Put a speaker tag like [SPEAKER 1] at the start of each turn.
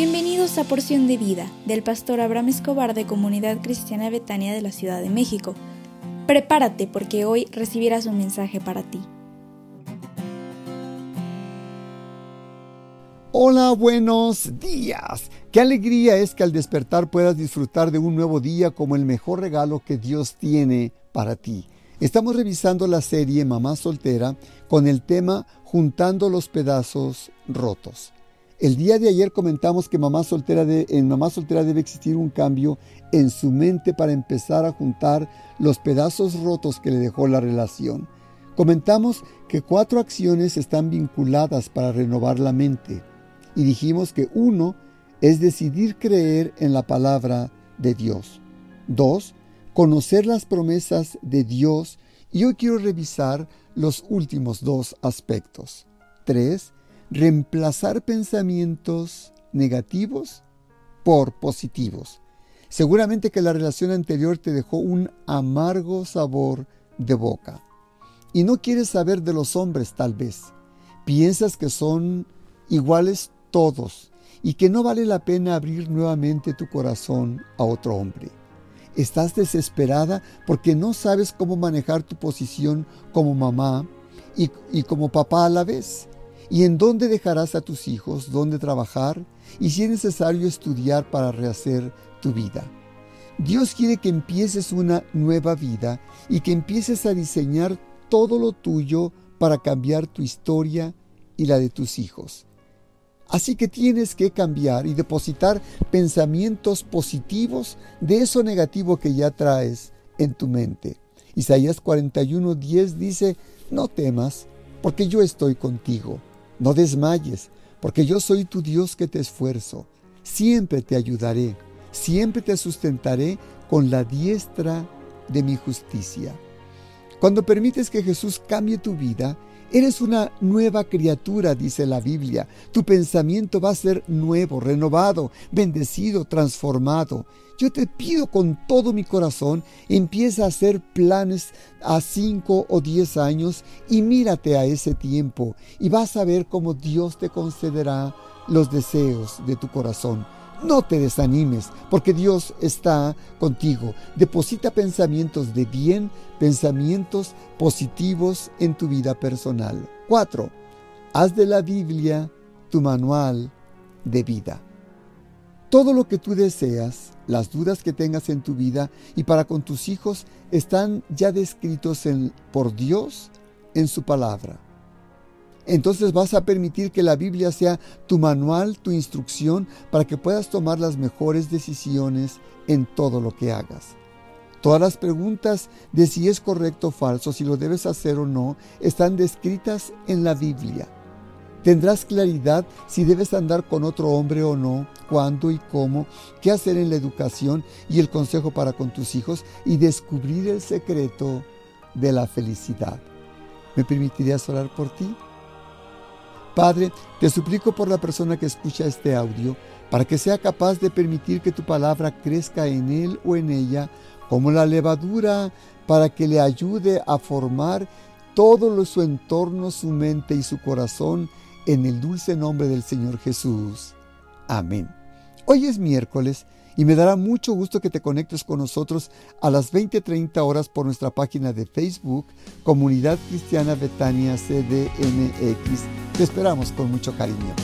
[SPEAKER 1] Bienvenidos a Porción de Vida del pastor Abraham Escobar de Comunidad Cristiana Betania de la Ciudad de México. Prepárate porque hoy recibirás un mensaje para ti.
[SPEAKER 2] Hola, buenos días. Qué alegría es que al despertar puedas disfrutar de un nuevo día como el mejor regalo que Dios tiene para ti. Estamos revisando la serie Mamá Soltera con el tema Juntando los pedazos rotos. El día de ayer comentamos que mamá soltera en Mamá Soltera debe existir un cambio en su mente para empezar a juntar los pedazos rotos que le dejó la relación. Comentamos que cuatro acciones están vinculadas para renovar la mente y dijimos que uno es decidir creer en la palabra de Dios. Dos, conocer las promesas de Dios y hoy quiero revisar los últimos dos aspectos. Tres, reemplazar pensamientos negativos por positivos. Seguramente que la relación anterior te dejó un amargo sabor de boca. Y no quieres saber de los hombres tal vez. Piensas que son iguales todos y que no vale la pena abrir nuevamente tu corazón a otro hombre. Estás desesperada porque no sabes cómo manejar tu posición como mamá y, y como papá a la vez y en dónde dejarás a tus hijos, dónde trabajar y si es necesario estudiar para rehacer tu vida. Dios quiere que empieces una nueva vida y que empieces a diseñar todo lo tuyo para cambiar tu historia y la de tus hijos. Así que tienes que cambiar y depositar pensamientos positivos de eso negativo que ya traes en tu mente. Isaías 41:10 dice, no temas, porque yo estoy contigo. No desmayes, porque yo soy tu Dios que te esfuerzo. Siempre te ayudaré, siempre te sustentaré con la diestra de mi justicia. Cuando permites que Jesús cambie tu vida, Eres una nueva criatura, dice la Biblia. Tu pensamiento va a ser nuevo, renovado, bendecido, transformado. Yo te pido con todo mi corazón, empieza a hacer planes a cinco o diez años y mírate a ese tiempo y vas a ver cómo Dios te concederá los deseos de tu corazón. No te desanimes, porque Dios está contigo. Deposita pensamientos de bien, pensamientos positivos en tu vida personal. 4. Haz de la Biblia tu manual de vida. Todo lo que tú deseas, las dudas que tengas en tu vida y para con tus hijos están ya descritos por Dios en su palabra entonces vas a permitir que la Biblia sea tu manual, tu instrucción, para que puedas tomar las mejores decisiones en todo lo que hagas. Todas las preguntas de si es correcto o falso, si lo debes hacer o no, están descritas en la Biblia. Tendrás claridad si debes andar con otro hombre o no, cuándo y cómo, qué hacer en la educación y el consejo para con tus hijos y descubrir el secreto de la felicidad. ¿Me permitirías orar por ti? Padre, te suplico por la persona que escucha este audio, para que sea capaz de permitir que tu palabra crezca en él o en ella como la levadura, para que le ayude a formar todo su entorno, su mente y su corazón, en el dulce nombre del Señor Jesús. Amén. Hoy es miércoles y me dará mucho gusto que te conectes con nosotros a las 20:30 horas por nuestra página de Facebook, Comunidad Cristiana Betania CDMX. Te esperamos con mucho cariño.